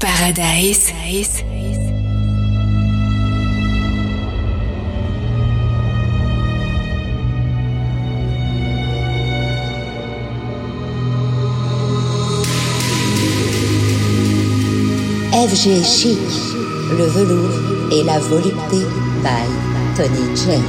Paradise. FG Chic, le velours et la volupté by Tony J.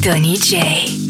Danny J.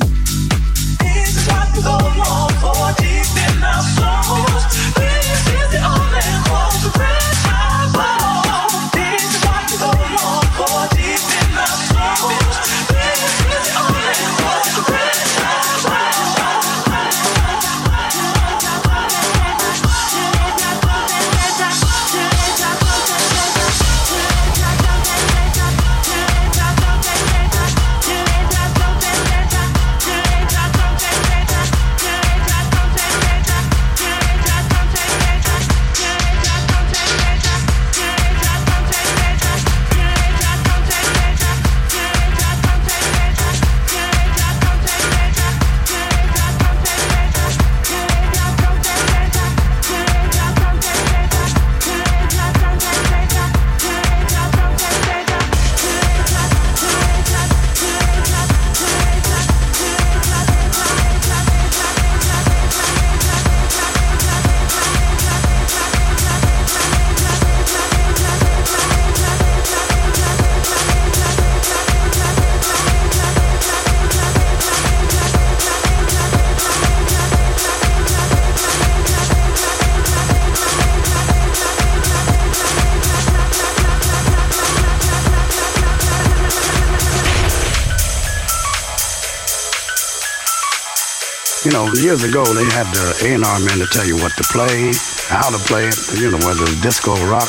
years ago, they had the A&R men to tell you what to play, how to play it, you know, whether it's disco or rock.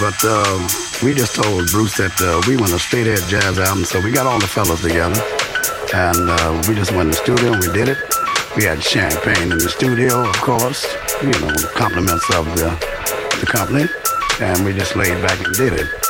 But uh, we just told Bruce that uh, we want a straight edge jazz album, so we got all the fellas together, and uh, we just went in the studio and we did it. We had champagne in the studio, of course, you know, compliments of the, the company, and we just laid back and did it.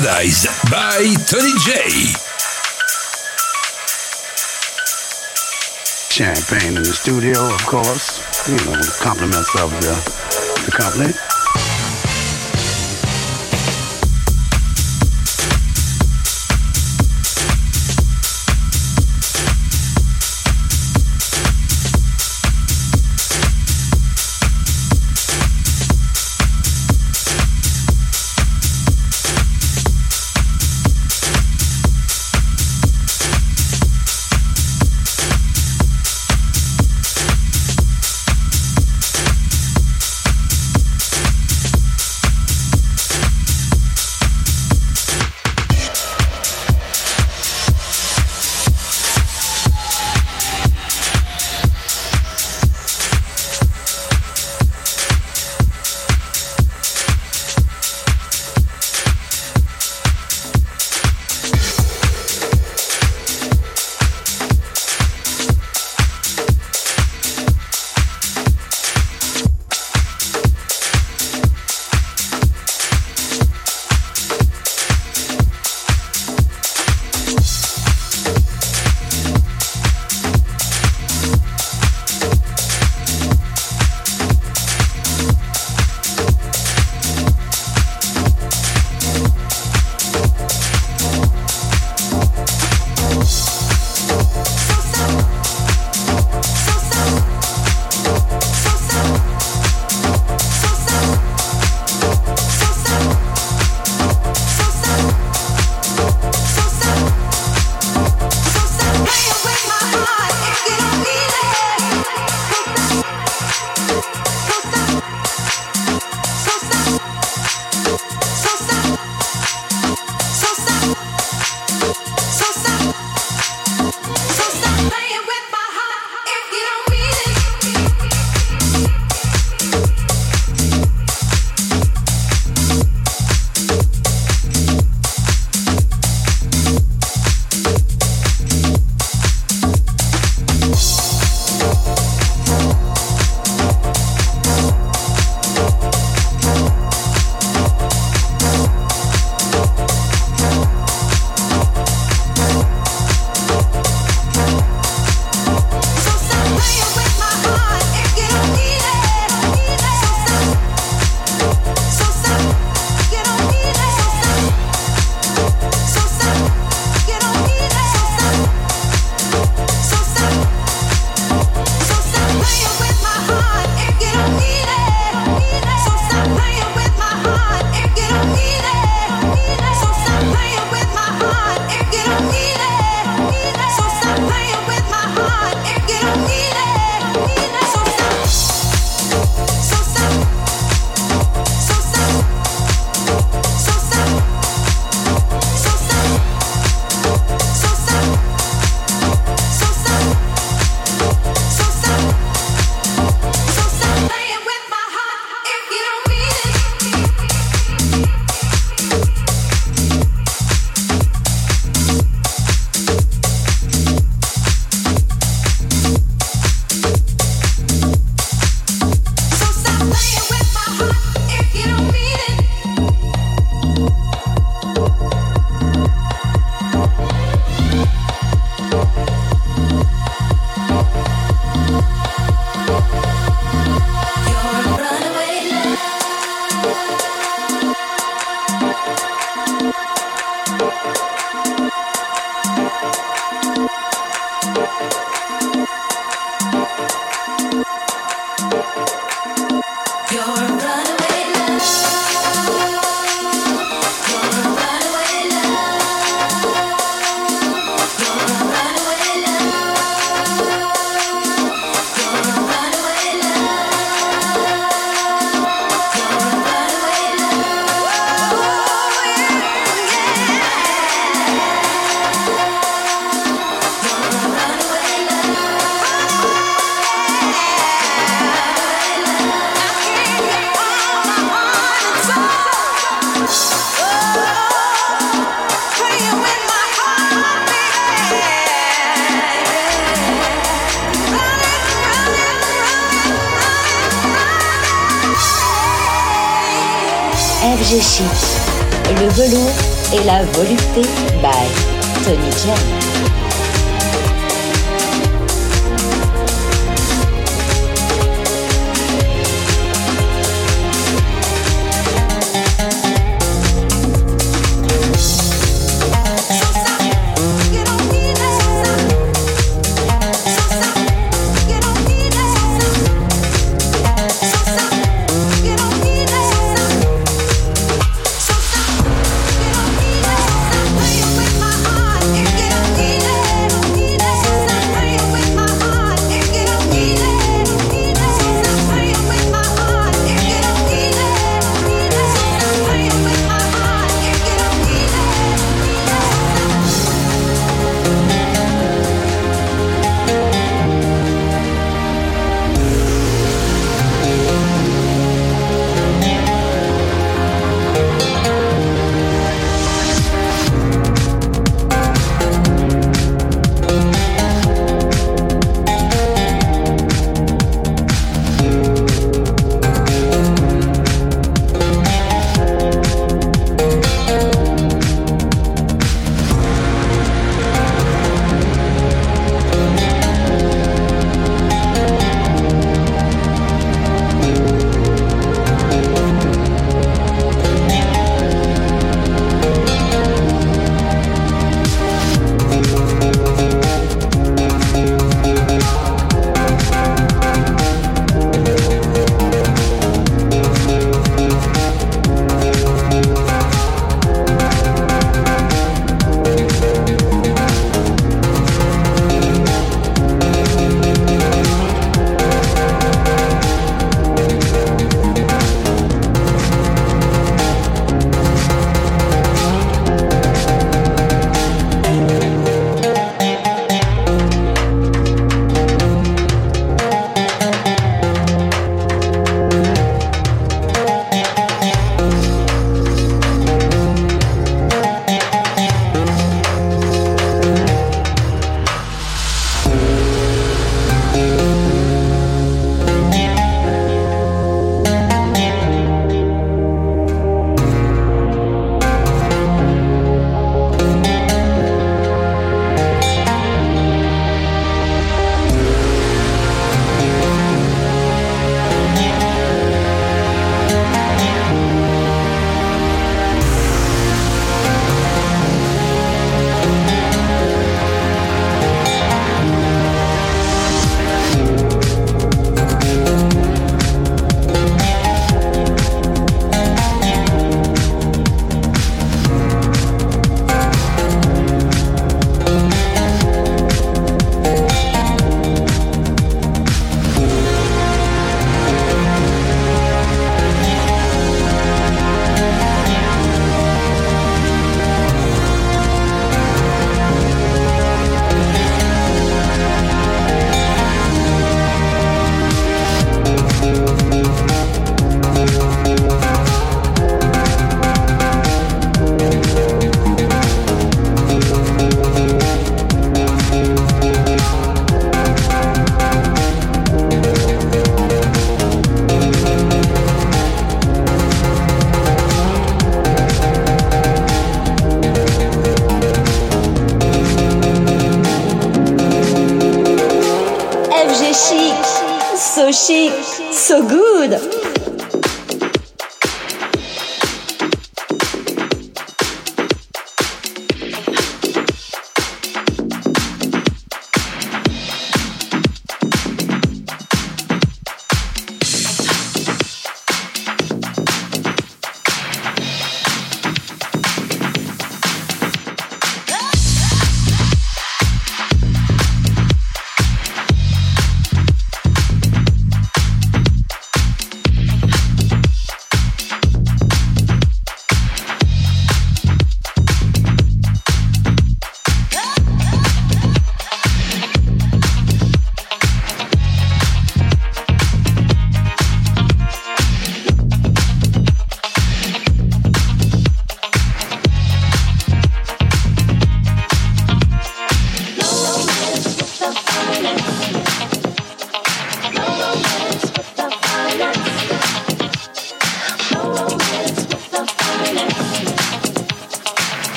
Paradise by Tony Jay. Champagne in the studio, of course. You know, compliments of the, the company.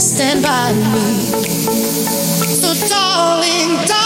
stand by me. So, darling, darling.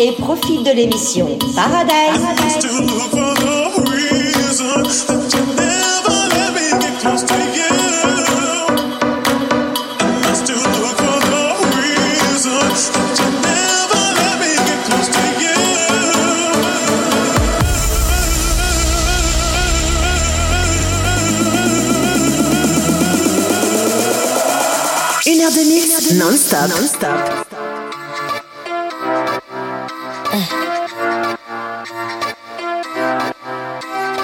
et profite de l'émission Paradise.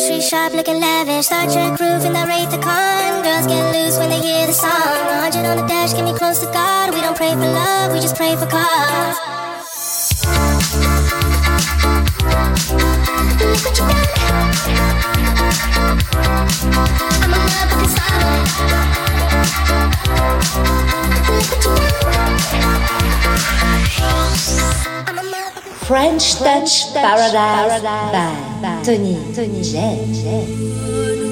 Grocery shop looking lavish, start your groove and I rate the con. Girls get loose when they hear the song. 100 on the dash, get me close to God. We don't pray for love, we just pray for cause. Look what you done. I'm in love with the silence. Look what you done. French, French Touch, Touch Paradise, Paradise, by Tony, Tony Jay Jay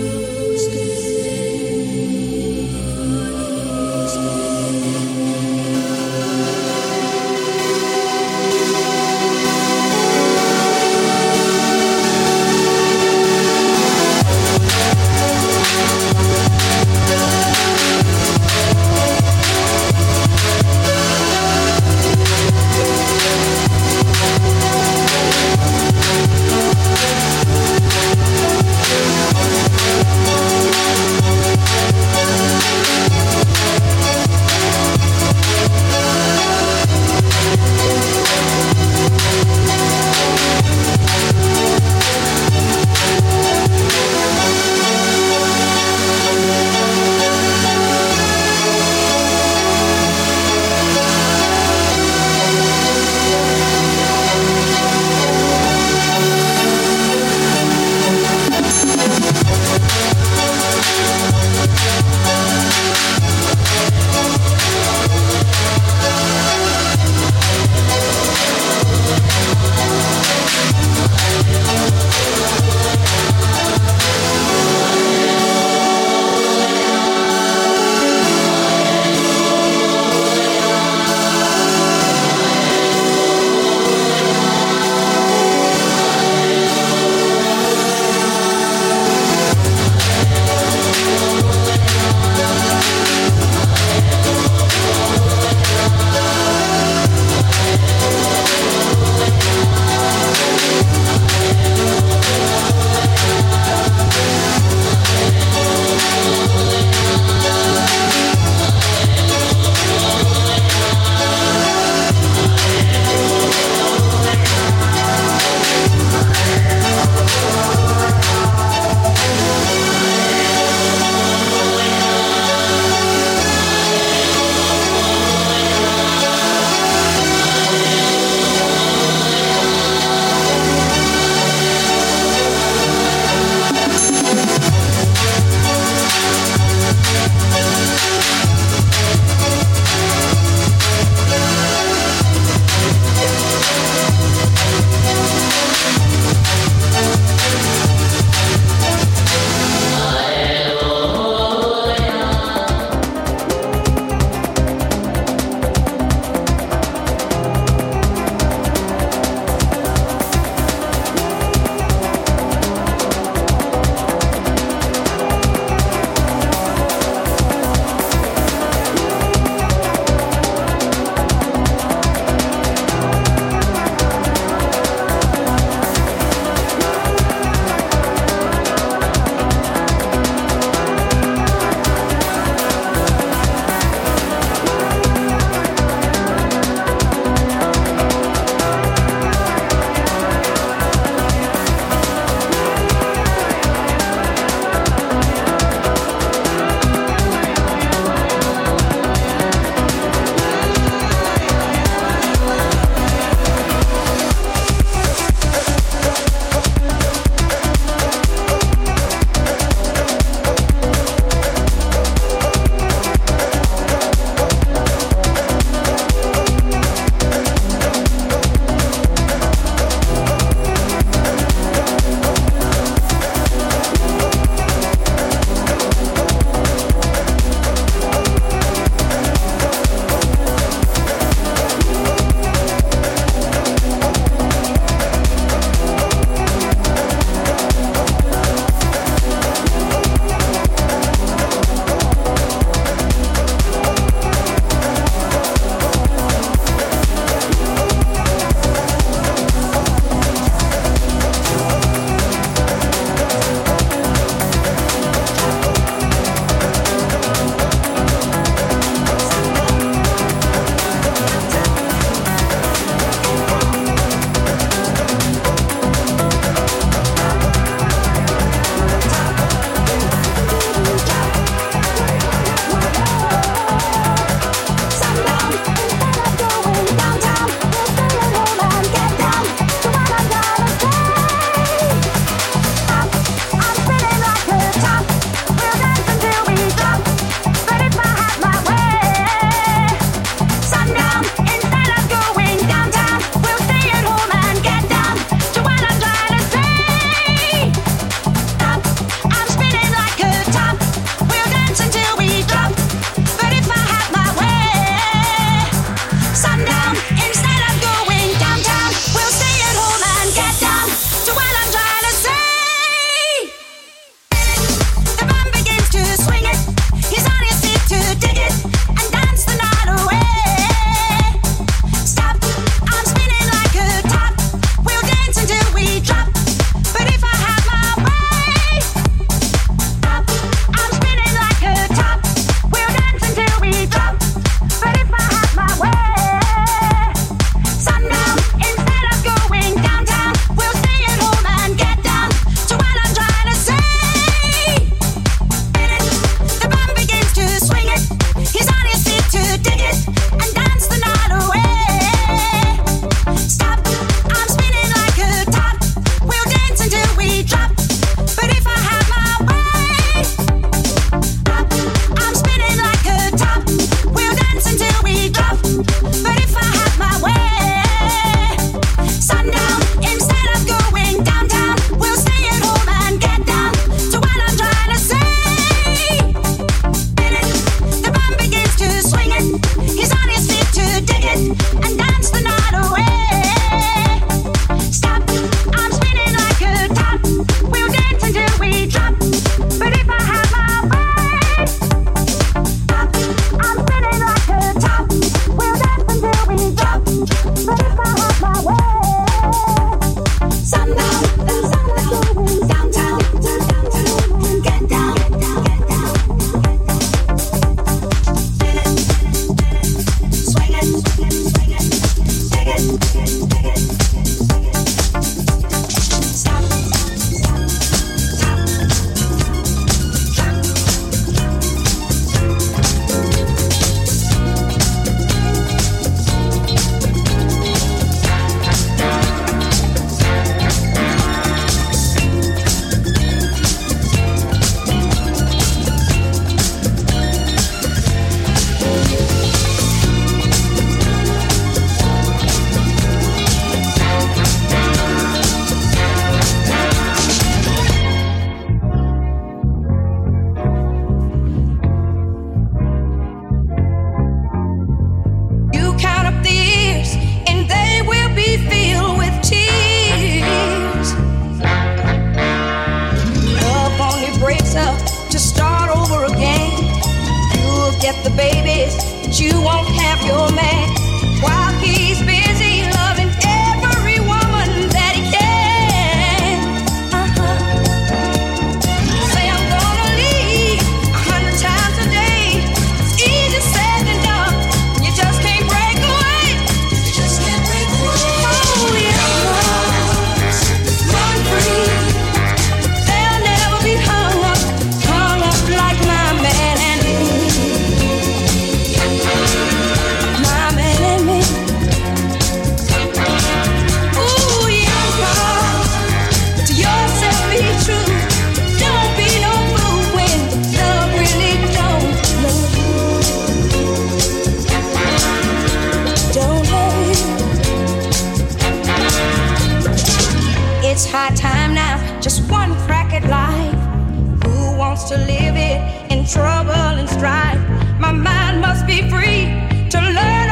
It's high time now, just one crack at life. Who wants to live it in trouble and strife? My mind must be free to learn.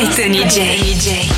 by EJ. J.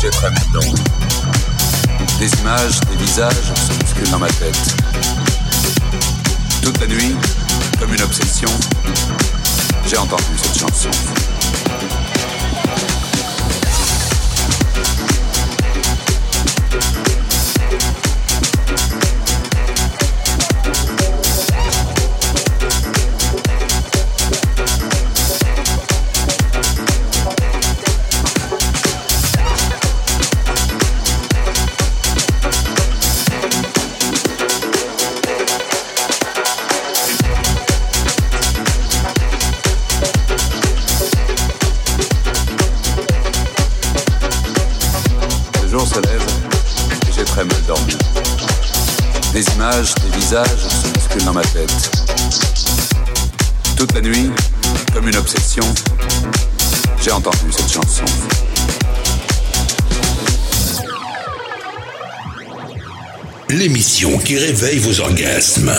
j'ai très mal dedans. Des images, des visages se bousculent dans ma tête. Toute la nuit, comme une obsession, j'ai entendu cette chanson. images, tes visages se bousculent dans ma tête. Toute la nuit, comme une obsession, j'ai entendu cette chanson. L'émission qui réveille vos orgasmes.